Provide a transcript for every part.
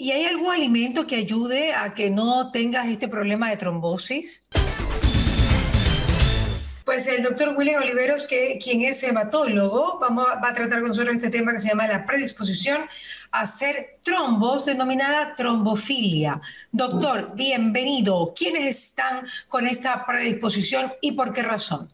¿Y hay algún alimento que ayude a que no tengas este problema de trombosis? Pues el doctor William Oliveros, que, quien es hematólogo, vamos, va a tratar con nosotros este tema que se llama la predisposición a hacer trombos, denominada trombofilia. Doctor, bienvenido. ¿Quiénes están con esta predisposición y por qué razón?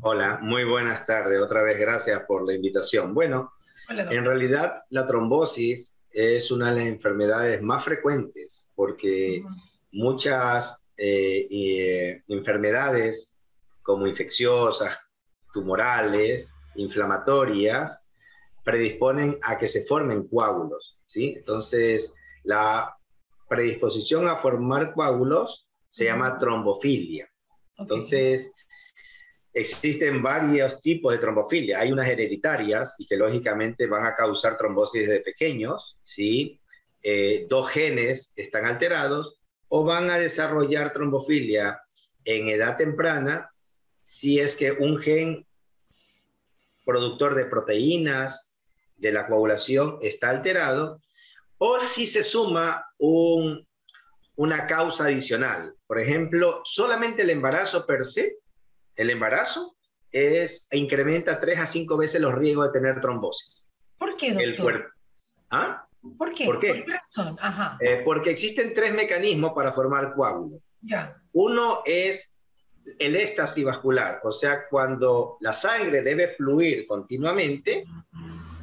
Hola, muy buenas tardes. Otra vez gracias por la invitación. Bueno, en realidad la trombosis es una de las enfermedades más frecuentes porque muchas eh, eh, enfermedades como infecciosas, tumorales, inflamatorias, predisponen a que se formen coágulos, ¿sí? Entonces, la predisposición a formar coágulos se llama trombofilia. Entonces, existen varios tipos de trombofilia. Hay unas hereditarias y que lógicamente van a causar trombosis de pequeños, ¿sí? Eh, dos genes están alterados o van a desarrollar trombofilia en edad temprana si es que un gen productor de proteínas de la coagulación está alterado o si se suma una causa adicional. Por ejemplo, solamente el embarazo per se, el embarazo es, incrementa tres a cinco veces los riesgos de tener trombosis. ¿Por qué, doctor? El cuerpo. ¿Ah? ¿Por qué? ¿Por qué? razón? Ajá. Eh, porque existen tres mecanismos para formar coágulos. Ya. Uno es el éxtasis vascular, o sea, cuando la sangre debe fluir continuamente,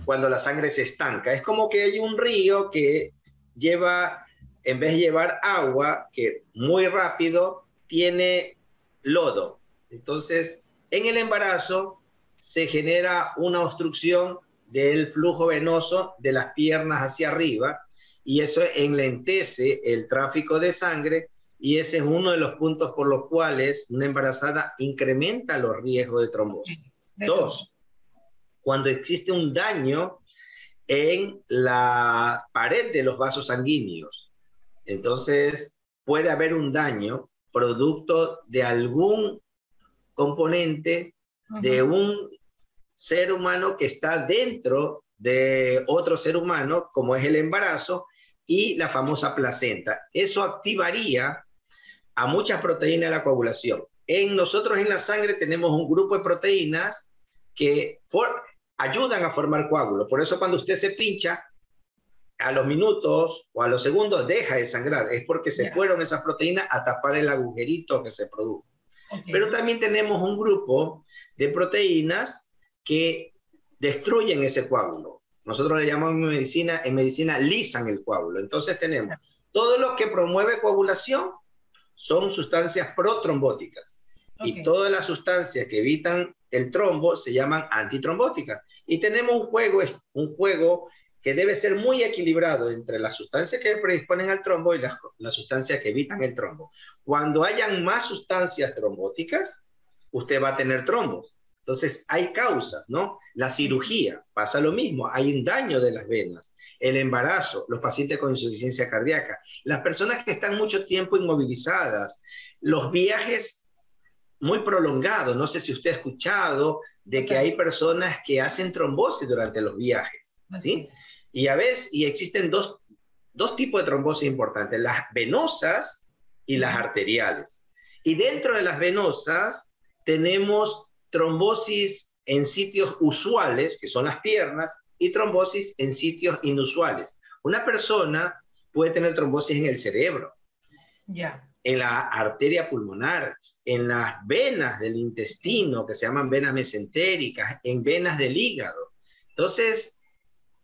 cuando la sangre se estanca. Es como que hay un río que lleva, en vez de llevar agua, que muy rápido tiene lodo. Entonces, en el embarazo se genera una obstrucción del flujo venoso de las piernas hacia arriba y eso enlentece el tráfico de sangre y ese es uno de los puntos por los cuales una embarazada incrementa los riesgos de trombosis. Dos, cuando existe un daño en la pared de los vasos sanguíneos. Entonces, puede haber un daño producto de algún componente de un ser humano que está dentro de otro ser humano, como es el embarazo, y la famosa placenta. Eso activaría a muchas proteínas de la coagulación. En nosotros en la sangre tenemos un grupo de proteínas que ayudan a formar coágulos. Por eso cuando usted se pincha, a los minutos o a los segundos deja de sangrar. Es porque se fueron esas proteínas a tapar el agujerito que se produjo. Pero también tenemos un grupo de proteínas que destruyen ese coágulo. Nosotros le llamamos en medicina, en medicina lisan el coágulo. Entonces tenemos todo lo que promueve coagulación son sustancias protrombóticas. Y todas las sustancias que evitan el trombo se llaman antitrombóticas. Y tenemos un juego, un juego que debe ser muy equilibrado entre las sustancias que predisponen al trombo y las, las sustancias que evitan el trombo. Cuando hayan más sustancias trombóticas, usted va a tener trombos. Entonces, hay causas, ¿no? La cirugía pasa lo mismo, hay un daño de las venas, el embarazo, los pacientes con insuficiencia cardíaca, las personas que están mucho tiempo inmovilizadas, los viajes muy prolongados, no sé si usted ha escuchado de que hay personas que hacen trombosis durante los viajes, ¿sí? Y a veces, y existen dos, dos tipos de trombosis importantes, las venosas y las arteriales. Y dentro de las venosas tenemos trombosis en sitios usuales, que son las piernas, y trombosis en sitios inusuales. Una persona puede tener trombosis en el cerebro, ya en la arteria pulmonar, en las venas del intestino, que se llaman venas mesentéricas, en venas del hígado. Entonces,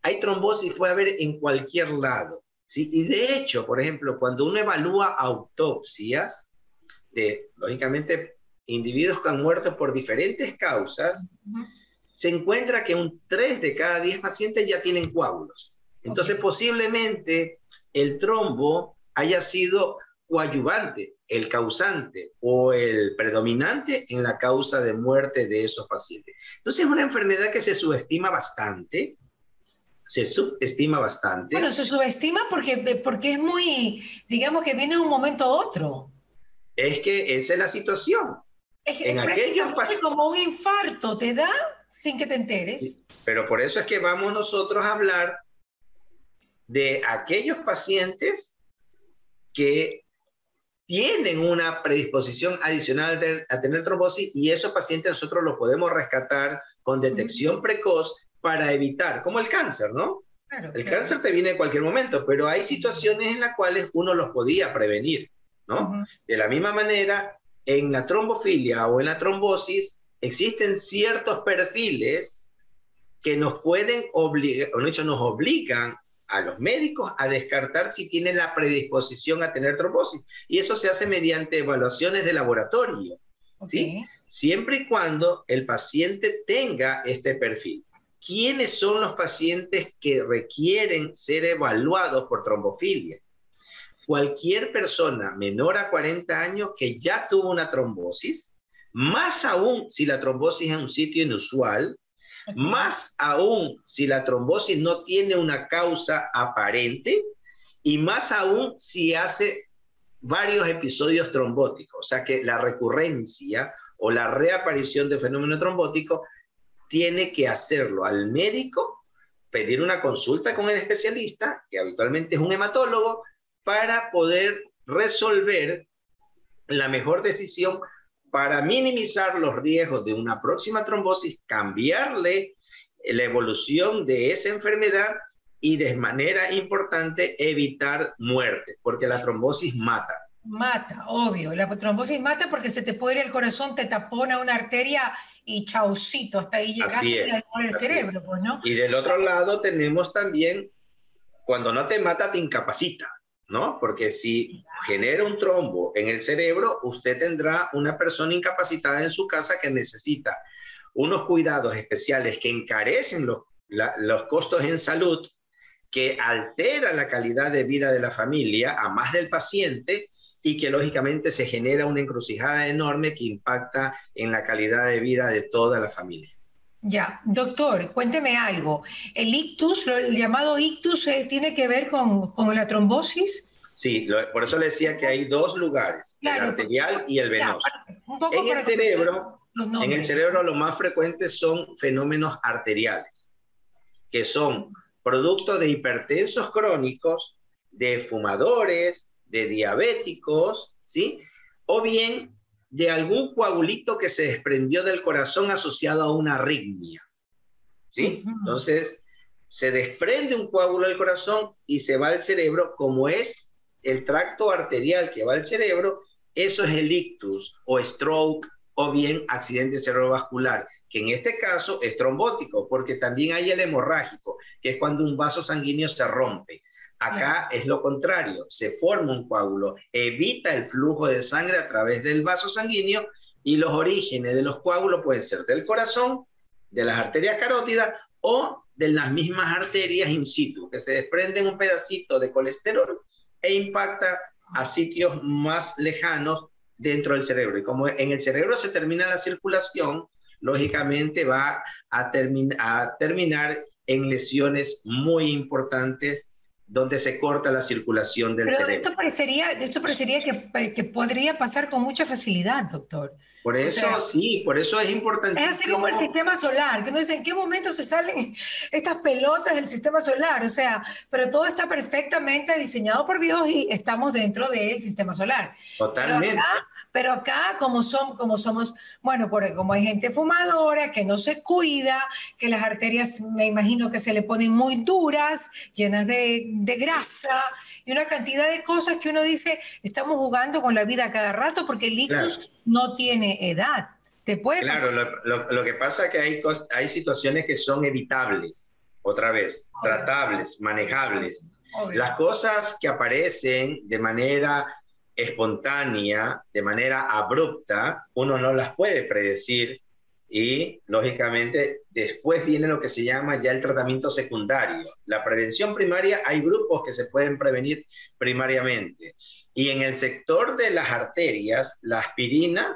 hay trombosis, puede haber en cualquier lado. ¿sí? Y de hecho, por ejemplo, cuando uno evalúa autopsias, de, lógicamente individuos que han muerto por diferentes causas, se encuentra que un 3 de cada 10 pacientes ya tienen coágulos. Entonces, posiblemente el trombo haya sido coadyuvante, el causante o el predominante en la causa de muerte de esos pacientes. Entonces, es una enfermedad que se subestima bastante, se subestima bastante. Bueno, se subestima porque, porque es muy, digamos que viene de un momento a otro. Es que esa es la situación. Es, en es como un infarto, te da sin que te enteres. pero por eso es que vamos nosotros a hablar de aquellos pacientes que tienen una predisposición adicional a tener trombosis y esos pacientes nosotros los podemos rescatar con detección precoz para evitar, como el cáncer, ¿no? el cáncer te viene en cualquier momento, pero hay situaciones en las cuales uno los podía prevenir, ¿no? De la misma manera, en la trombofilia o en la trombosis existen ciertos perfiles que nos pueden obligar, o hecho nos obligan a los médicos a descartar si tienen la predisposición a tener trombosis. Y eso se hace mediante evaluaciones de laboratorio, ¿sí? Siempre y cuando el paciente tenga este perfil. ¿Quiénes son los pacientes que requieren ser evaluados por trombofilia? Cualquier persona menor a 40 años que ya tuvo una trombosis, más aún si la trombosis es en un sitio inusual, más aún si la trombosis no tiene una causa aparente y más aún si hace varios episodios trombóticos, o sea que la recurrencia o la reaparición de fenómeno trombótico tiene que hacerlo al médico, pedir una consulta con el especialista, que habitualmente es un hematólogo, para poder resolver la mejor decisión para minimizar los riesgos de una próxima trombosis, cambiarle la evolución de esa enfermedad y de manera importante evitar muerte, porque la trombosis mata. Mata, obvio. La trombosis mata porque se te puede ir el corazón, te tapona una arteria y chaucito, hasta ahí llegaste al cerebro, pues, ¿no? Y del otro lado tenemos también, cuando no te mata, te incapacita. ¿no? Porque si genera un trombo en el cerebro, usted tendrá una persona incapacitada en su casa que necesita unos cuidados especiales que encarecen los, los costos en salud, que altera la calidad de vida de la familia, a más del paciente, y que lógicamente se genera una encrucijada enorme que impacta en la calidad de vida de toda la familia. Ya, doctor, cuénteme algo. ¿El ictus, el llamado ictus, eh, tiene que ver con, la trombosis? Sí, por eso le decía que hay dos lugares, el arterial y el venoso. en el cerebro, en el cerebro lo más frecuente son fenómenos arteriales, que son producto de hipertensos crónicos, de fumadores, de diabéticos, ¿sí? O bien de algún coagulito que se desprendió del corazón asociado a una arritmia. ¿Sí? Entonces, se desprende un coágulo del corazón y se va al cerebro, como es el tracto arterial que va al cerebro, eso es el ictus o stroke o bien accidente cerebrovascular, que en este caso es trombótico, porque también hay el hemorrágico, que es cuando un vaso sanguíneo se rompe. Acá es lo contrario, se forma un coágulo, evita el flujo de sangre a través del vaso sanguíneo y los orígenes de los coágulos pueden ser del corazón, de las arterias carótidas o de las mismas arterias in situ, que se desprenden un pedacito de colesterol e impacta a sitios más lejanos dentro del cerebro. Y como en el cerebro se termina la circulación, lógicamente va a, a terminar en lesiones muy importantes donde se corta la circulación del cerebro. Esto parecería, esto parecería que, que, podría pasar con mucha facilidad, doctor. Por eso, sí, por eso es importante. Es así como el sistema solar, que no dice en qué momento se salen estas pelotas del sistema solar, o sea, pero todo está perfectamente diseñado por Dios y estamos dentro del sistema solar. Totalmente. Pero acá, como, son, como somos, bueno, por, como hay gente fumadora que no se cuida, que las arterias me imagino que se le ponen muy duras, llenas de, de grasa y una cantidad de cosas que uno dice, estamos jugando con la vida cada rato porque el ictus no tiene edad. Te puede claro, lo, lo, que pasa es que hay, hay situaciones que son evitables, otra vez, tratables, manejables. Las cosas que aparecen de manera espontánea, de manera abrupta, uno no las puede predecir y lógicamente después viene lo que se llama ya el tratamiento secundario. La prevención primaria, hay grupos que se pueden prevenir primariamente. Y en el sector de las arterias, la aspirina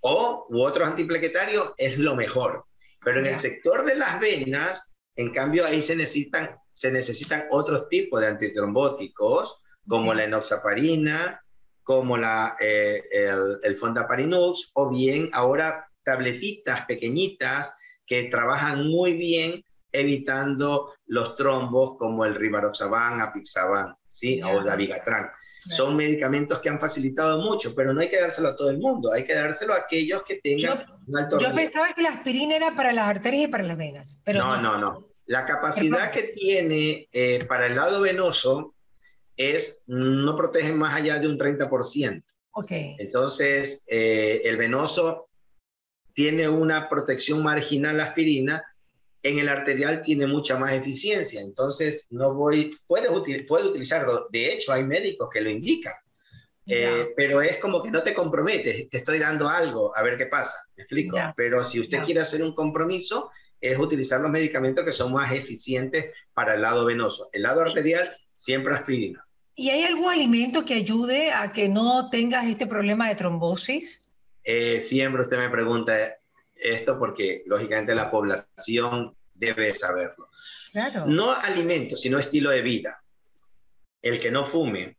o u otros antiplaquetarios es lo mejor. Pero en el sector de las venas, en cambio, ahí se necesitan, se necesitan otros tipos de antitrombóticos, como la enoxaparina, como la, eh, el, el fondaparinux, o bien ahora tabletitas pequeñitas que trabajan muy bien evitando los trombos como el rivaroxaban, apixaban, ¿sí? o dabigatran. Son medicamentos que han facilitado mucho, pero no hay que dárselo a todo el mundo, hay que dárselo a aquellos que tengan yo, un alto Yo pensaba que la aspirina era para las arterias y para las venas, pero no, no, no. La capacidad que tiene eh, para el lado venoso es, no protege más allá de un 30%. Okay. Entonces, eh, el venoso tiene una protección marginal aspirina, en el arterial tiene mucha más eficiencia. Entonces, no voy, puedes, puedes utilizarlo. De hecho, hay médicos que lo indican. Eh, pero es como que no te comprometes, te estoy dando algo, a ver qué pasa, me explico. Pero si usted quiere hacer un compromiso, es utilizar los medicamentos que son más eficientes para el lado venoso. El lado arterial, siempre aspirina. ¿Y hay algún alimento que ayude a que no tengas este problema de trombosis? Eh, siempre usted me pregunta esto porque lógicamente la población debe saberlo. No alimento, sino estilo de vida. El que no fume,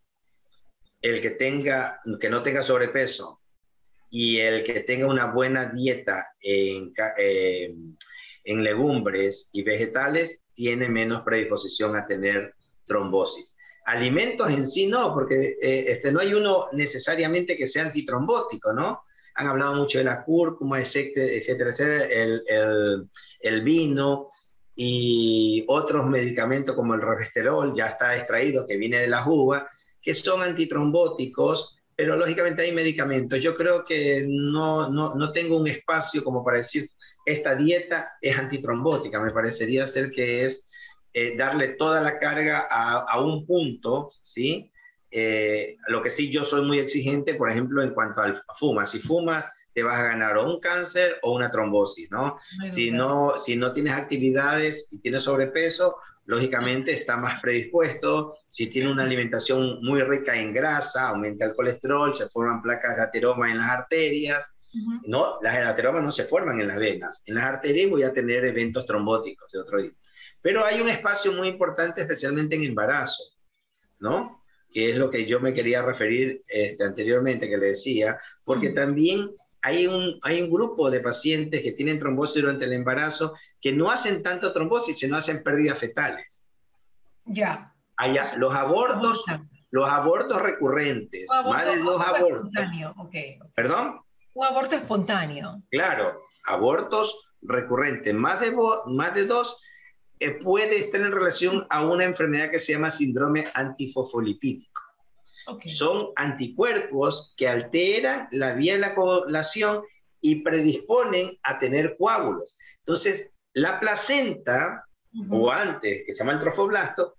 el que tenga, que no tenga sobrepeso y el que tenga una buena dieta en, eh, en legumbres y vegetales tiene menos predisposición a tener trombosis. Alimentos en sí no, porque eh, este, no hay uno necesariamente que sea antitrombótico, ¿no? Han hablado mucho de la cúrcuma, etcétera, etcétera, el, el, el, vino y otros medicamentos como el revesterol, ya está extraído, que viene de las uvas, que son antitrombóticos, pero lógicamente hay medicamentos. Yo creo que no, no, no tengo un espacio como para decir esta dieta es antitrombótica, me parecería ser que es eh, darle toda la carga a, un punto, ¿sí? Eh, lo que sí yo soy muy exigente, por ejemplo, en cuanto al fumas. Si fumas, te vas a ganar o un cáncer o una trombosis, ¿no? Si no, si no tienes actividades y tienes sobrepeso, lógicamente está más predispuesto. Si tiene una alimentación muy rica en grasa, aumenta el colesterol, se forman placas de ateroma en las arterias, no, las ateromas no se forman en las venas. En las arterias voy a tener eventos trombóticos de otro tipo. Pero hay un espacio muy importante, especialmente en embarazo, ¿no? Que es lo que yo me quería referir este, anteriormente, que le decía, porque también hay un, hay un grupo de pacientes que tienen trombosis durante el embarazo que no hacen tanto trombosis, sino hacen pérdidas fetales. Ya. Allá, los abortos, los abortos recurrentes, más de dos abortos. ¿Perdón? Un aborto espontáneo. Claro, abortos recurrentes, más de, más de dos, eh, puede estar en relación a una enfermedad que se llama síndrome antifosfolipídico. Son anticuerpos que alteran la vía de la coagulación y predisponen a tener coágulos. Entonces, la placenta, o antes, que se llama el trofoblasto,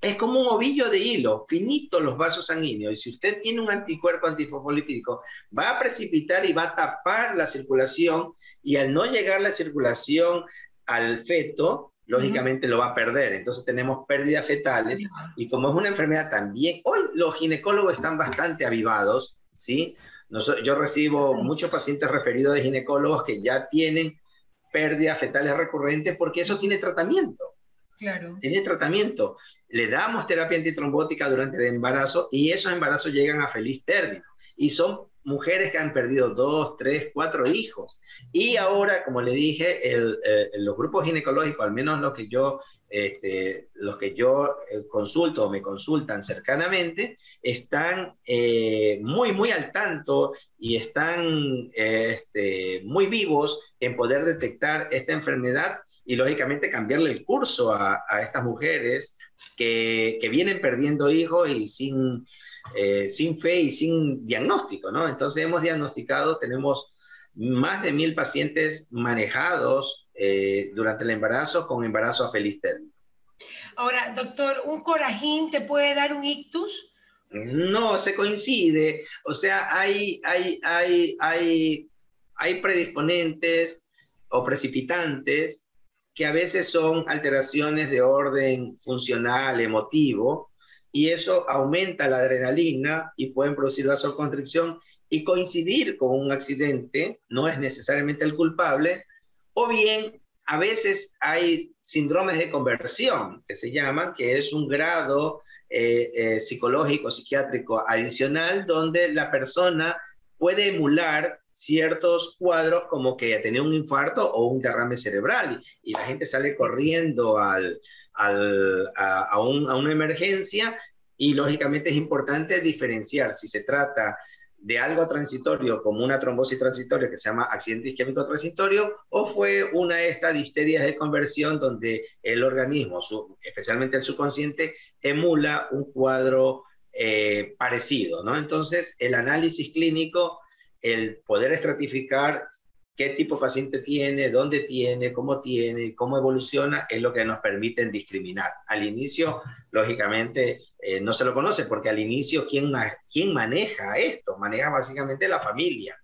es como un ovillo de hilo, finito los vasos sanguíneos. Y si usted tiene un anticuerpo antifosfolipídico, va a precipitar y va a tapar la circulación y al no llegar la circulación al feto, lógicamente lo va a perder. Entonces tenemos pérdidas fetales y como es una enfermedad también, hoy los ginecólogos están bastante avivados, ¿sí? yo recibo muchos pacientes referidos de ginecólogos que ya tienen pérdidas fetales recurrentes porque eso tiene tratamiento. Claro. Tiene tratamiento. Le damos terapia antitrombótica durante el embarazo y esos embarazos llegan a feliz término. Y son mujeres que han perdido dos, tres, cuatro hijos. Y ahora, como le dije, el, eh, los grupos ginecológicos, al menos los que yo, este, los que yo eh, consulto o me consultan cercanamente, están eh, muy, muy al tanto y están este, muy vivos en poder detectar esta enfermedad y lógicamente cambiarle el curso a, estas mujeres que, vienen perdiendo hijos y sin, eh, sin fe y sin diagnóstico, ¿no? Entonces hemos diagnosticado, tenemos más de mil pacientes manejados eh, durante el embarazo con embarazo a feliz término. Ahora, doctor, ¿un corajín te puede dar un ictus? No, se coincide. O sea, hay, hay, hay, hay, hay predisponentes o precipitantes que a veces son alteraciones de orden funcional, emotivo, y eso aumenta la adrenalina y pueden producir vasoconstricción y coincidir con un accidente, no es necesariamente el culpable, o bien a veces hay síndromes de conversión, que se llaman, que es un grado eh, eh, psicológico, psiquiátrico adicional, donde la persona puede emular ciertos cuadros como que tener un infarto o un derrame cerebral y, la gente sale corriendo al, a, a, un, a, una emergencia y lógicamente es importante diferenciar si se trata de algo transitorio como una trombosis transitoria que se llama accidente isquémico transitorio o fue una de estas disterias de conversión donde el organismo, especialmente el subconsciente, emula un cuadro eh, parecido, ¿no? Entonces, el análisis clínico, el poder estratificar qué tipo de paciente tiene, dónde tiene, cómo tiene, cómo evoluciona, es lo que nos permite discriminar. Al inicio, lógicamente, eh, no se lo conoce, porque al inicio, ¿quién, ¿quién maneja esto? Maneja básicamente la familia.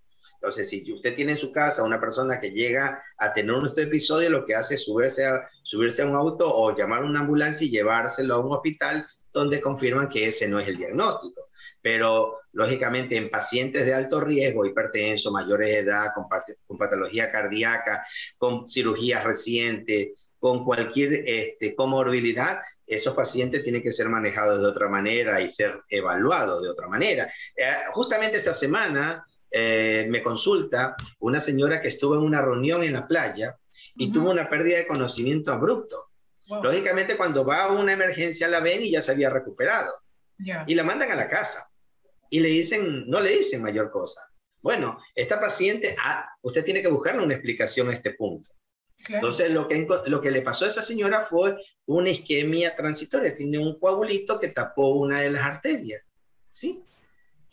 Entonces, si usted tiene en su casa una persona que llega a tener un episodio, lo que hace es subirse a, subirse a un auto o llamar a una ambulancia y llevárselo a un hospital donde confirman que ese no es el diagnóstico. Pero, lógicamente, en pacientes de alto riesgo, hipertenso, mayores de edad, con, con patología cardíaca, con cirugías recientes, con cualquier este, comorbilidad, esos pacientes tienen que ser manejados de otra manera y ser evaluados de otra manera. Eh, justamente esta semana eh, me consulta una señora que estuvo en una reunión en la playa y tuvo una pérdida de conocimiento abrupto. Lógicamente, cuando va a una emergencia la ven y ya se había recuperado. Y la mandan a la casa. Y le dicen, no le dicen mayor cosa. Bueno, esta paciente, ah, usted tiene que buscarle una explicación a este punto. Entonces, lo que, lo que le pasó a esa señora fue una isquemia transitoria. Tiene un coagulito que tapó una de las arterias. ¿Sí?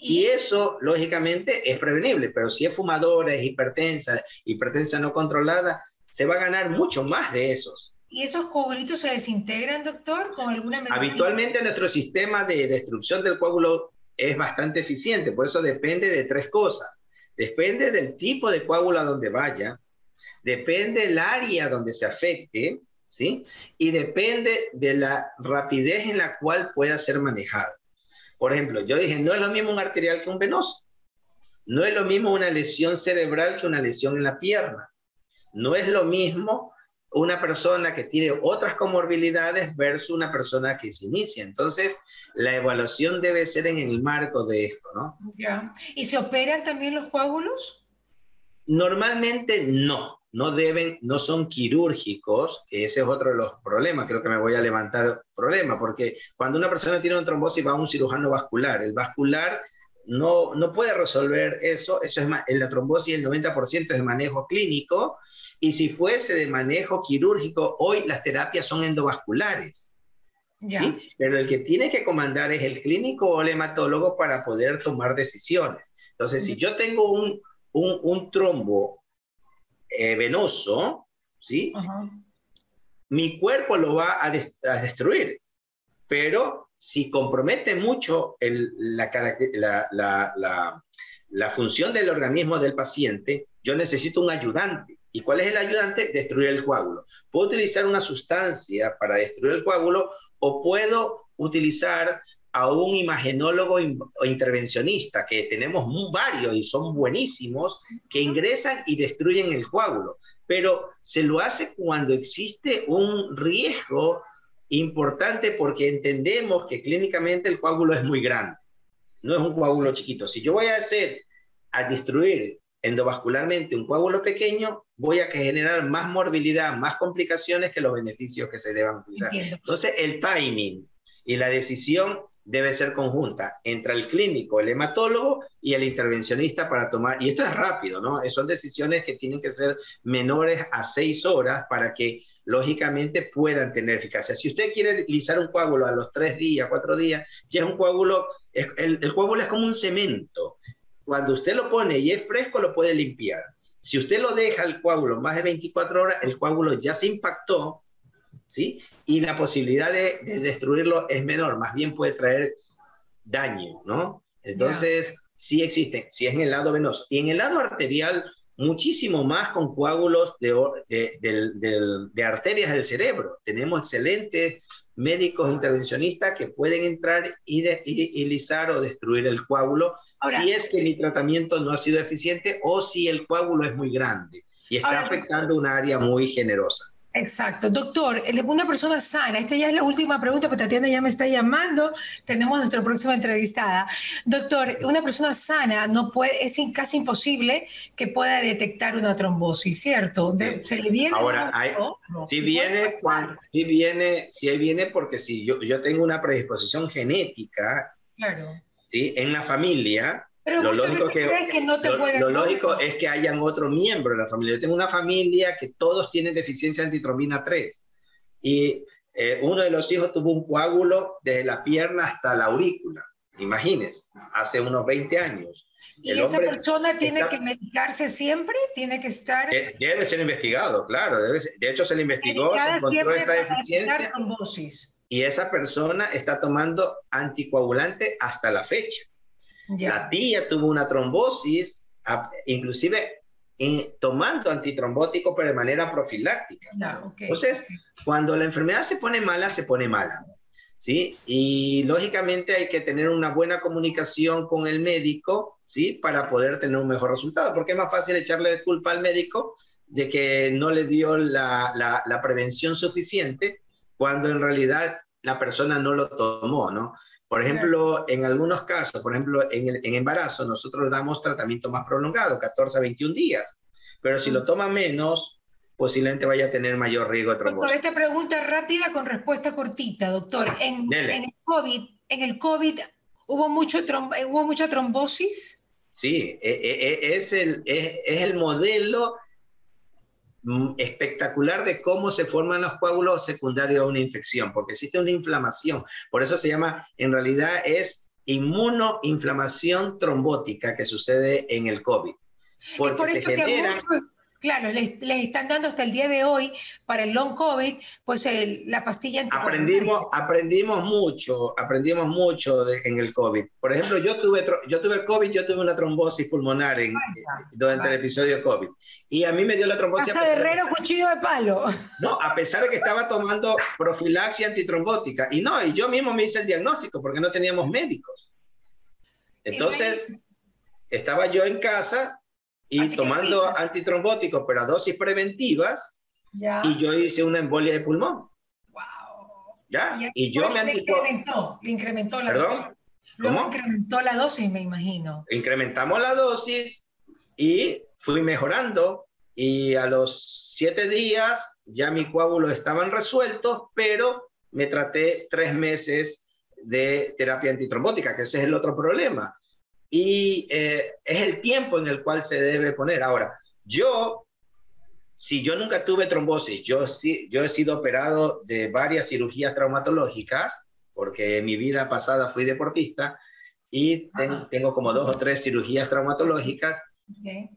Y, eso, lógicamente, es prevenible, pero si es fumadora, es hipertensa, hipertensa no controlada, se va a ganar mucho más de esos. ¿Y esos coagulitos se desintegran, doctor, con alguna medicina? Habitualmente nuestro sistema de destrucción del coágulo es bastante eficiente, por eso depende de tres cosas. Depende del tipo de coágulo a donde vaya, depende del área donde se afecte, ¿sí? Y depende de la rapidez en la cual pueda ser manejado. Por ejemplo, yo dije, no es lo mismo un arterial que un venoso. No es lo mismo una lesión cerebral que una lesión en la pierna. No es lo mismo una persona que tiene otras comorbilidades versus una persona que se inicia. Entonces, la evaluación debe ser en el marco de esto, ¿no? Ya. ¿Y se operan también los coágulos? Normalmente no, no deben, no son quirúrgicos, que ese es otro de los problemas, creo que me voy a levantar problema, porque cuando una persona tiene una trombosis va a un cirujano vascular, el vascular no, no puede resolver eso, eso es más, en la trombosis el 90% es de manejo clínico, y si fuese de manejo quirúrgico, hoy las terapias son endovasculares. ¿sí? Pero el que tiene que comandar es el clínico o el hematólogo para poder tomar decisiones. Entonces, si yo tengo un, un, un trombo eh, venoso, ¿sí? mi cuerpo lo va a, a, destruir. Pero si compromete mucho el, la, la, la, la función del organismo del paciente, yo necesito un ayudante. ¿Y cuál es el ayudante? Destruir el coágulo. Puedo utilizar una sustancia para destruir el coágulo o puedo utilizar a un imagenólogo o intervencionista, que tenemos varios y son buenísimos, que ingresan y destruyen el coágulo. Pero se lo hace cuando existe un riesgo importante porque entendemos que clínicamente el coágulo es muy grande. No es un coágulo chiquito. Si yo voy a hacer, a destruir endovascularmente un coágulo pequeño, voy a generar más morbilidad, más complicaciones que los beneficios que se deban utilizar. Entonces, el timing y la decisión debe ser conjunta entre el clínico, el hematólogo y el intervencionista para tomar, y esto es rápido, ¿no? Son decisiones que tienen que ser menores a seis horas para que lógicamente puedan tener eficacia. Si usted quiere utilizar un coágulo a los tres días, cuatro días, ya es un coágulo, el, el coágulo es como un cemento, cuando usted lo pone y es fresco, lo puede limpiar. Si usted lo deja el coágulo más de 24 horas, el coágulo ya se impactó, ¿sí? Y la posibilidad de, destruirlo es menor, más bien puede traer daño, ¿no? Entonces, sí existen, si es en el lado venoso. Y en el lado arterial, muchísimo más con coágulos de, de, de arterias del cerebro. Tenemos excelentes médicos intervencionistas que pueden entrar y, de, o destruir el coágulo si es que mi tratamiento no ha sido eficiente o si el coágulo es muy grande y está afectando un área muy generosa. Exacto. Doctor, una persona sana, esta ya es la última pregunta, pero Tatiana ya me está llamando, tenemos nuestra próxima entrevistada. Doctor, una persona sana no puede, es casi imposible que pueda detectar una trombosis, ¿cierto? se le viene... Ahora, si viene, si viene, si viene porque si yo, yo tengo una predisposición genética, claro. ¿sí? en la familia, pero lo lógico, que, que no te lo, lógico es que hayan otro miembro de la familia. Yo tengo una familia que todos tienen deficiencia antitrombina 3 y eh, uno de los hijos tuvo un coágulo desde la pierna hasta la aurícula. Imagínense, hace unos 20 años. ¿Y esa persona tiene que medicarse siempre? ¿Tiene que estar...? Debe ser investigado, claro. Debe de hecho, se le investigó, se encontró esta deficiencia. Y esa persona está tomando anticoagulante hasta la fecha. La tía tuvo una trombosis, inclusive tomando antitrombótico, pero de manera profiláctica. Entonces, cuando la enfermedad se pone mala, se pone mala. ¿sí? Y lógicamente hay que tener una buena comunicación con el médico, ¿sí? Para poder tener un mejor resultado, porque es más fácil echarle culpa al médico de que no le dio la, la, la prevención suficiente cuando en realidad la persona no lo tomó, ¿no? Por ejemplo, en algunos casos, por ejemplo, en, el, en embarazo, nosotros damos tratamiento más prolongado, 14 a 21 días, pero si lo toma menos, posiblemente vaya a tener mayor riesgo de trombosis. Doctor, esta pregunta rápida con respuesta cortita, doctor. En, en el COVID, en el COVID hubo mucho hubo mucha trombosis. Sí, e, e, e, es el, es, es el modelo Mm, espectacular de cómo se forman los coágulos secundarios a una infección, porque existe una inflamación. Por eso se llama, en realidad es inmunoinflamación trombótica que sucede en el COVID. Porque se genera... Claro, les, están dando hasta el día de hoy para el long COVID, pues la pastilla. Aprendimos, aprendimos mucho, aprendimos mucho en el COVID. Por ejemplo, yo tuve, yo tuve COVID, yo tuve una trombosis pulmonar en, durante el episodio COVID. Y a mí me dio la trombosis. Casa de herrero, cuchillo de palo. No, a pesar de que estaba tomando profilaxia antitrombótica. Y no, y yo mismo me hice el diagnóstico porque no teníamos médicos. Entonces, estaba yo en casa y tomando antitrombóticos, pero a dosis preventivas, y yo hice una embolia de pulmón. Wow. ¿Ya? Y, yo me le incrementó, le incrementó la dosis. Luego incrementó la dosis, me imagino. Incrementamos la dosis y fui mejorando. Y a los siete días ya mis coágulos estaban resueltos, pero me traté tres meses de terapia antitrombótica, que ese es el otro problema y eh, es el tiempo en el cual se debe poner. Ahora, yo, si yo nunca tuve trombosis, yo, sí, yo he sido operado de varias cirugías traumatológicas, porque en mi vida pasada fui deportista y tengo como dos o tres cirugías traumatológicas.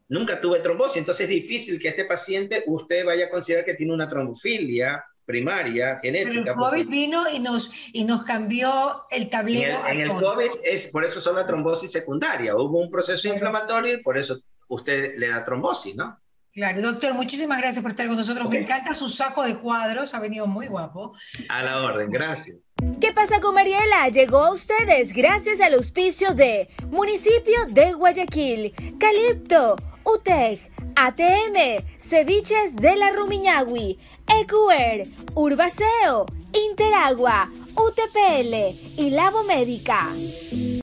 Nunca tuve trombosis, entonces es difícil que este paciente usted vaya a considerar que tiene una trombofilia primaria, genética. Pero el COVID vino y nos, y nos cambió el tablero. En el, COVID es, por eso son la trombosis secundaria. Hubo un proceso inflamatorio y por eso usted le da trombosis, ¿no? Claro, doctor, muchísimas gracias por estar con nosotros. Me encanta su saco de cuadros, ha venido muy guapo. A la orden, gracias. ¿Qué pasa con Mariela? Llegó a ustedes gracias al auspicio de Municipio de Guayaquil, Calipto, UTEC, ATM, Ceviches de la Rumiñahui, EQR, Urbaceo, Interagua, UTPL y Labo Médica.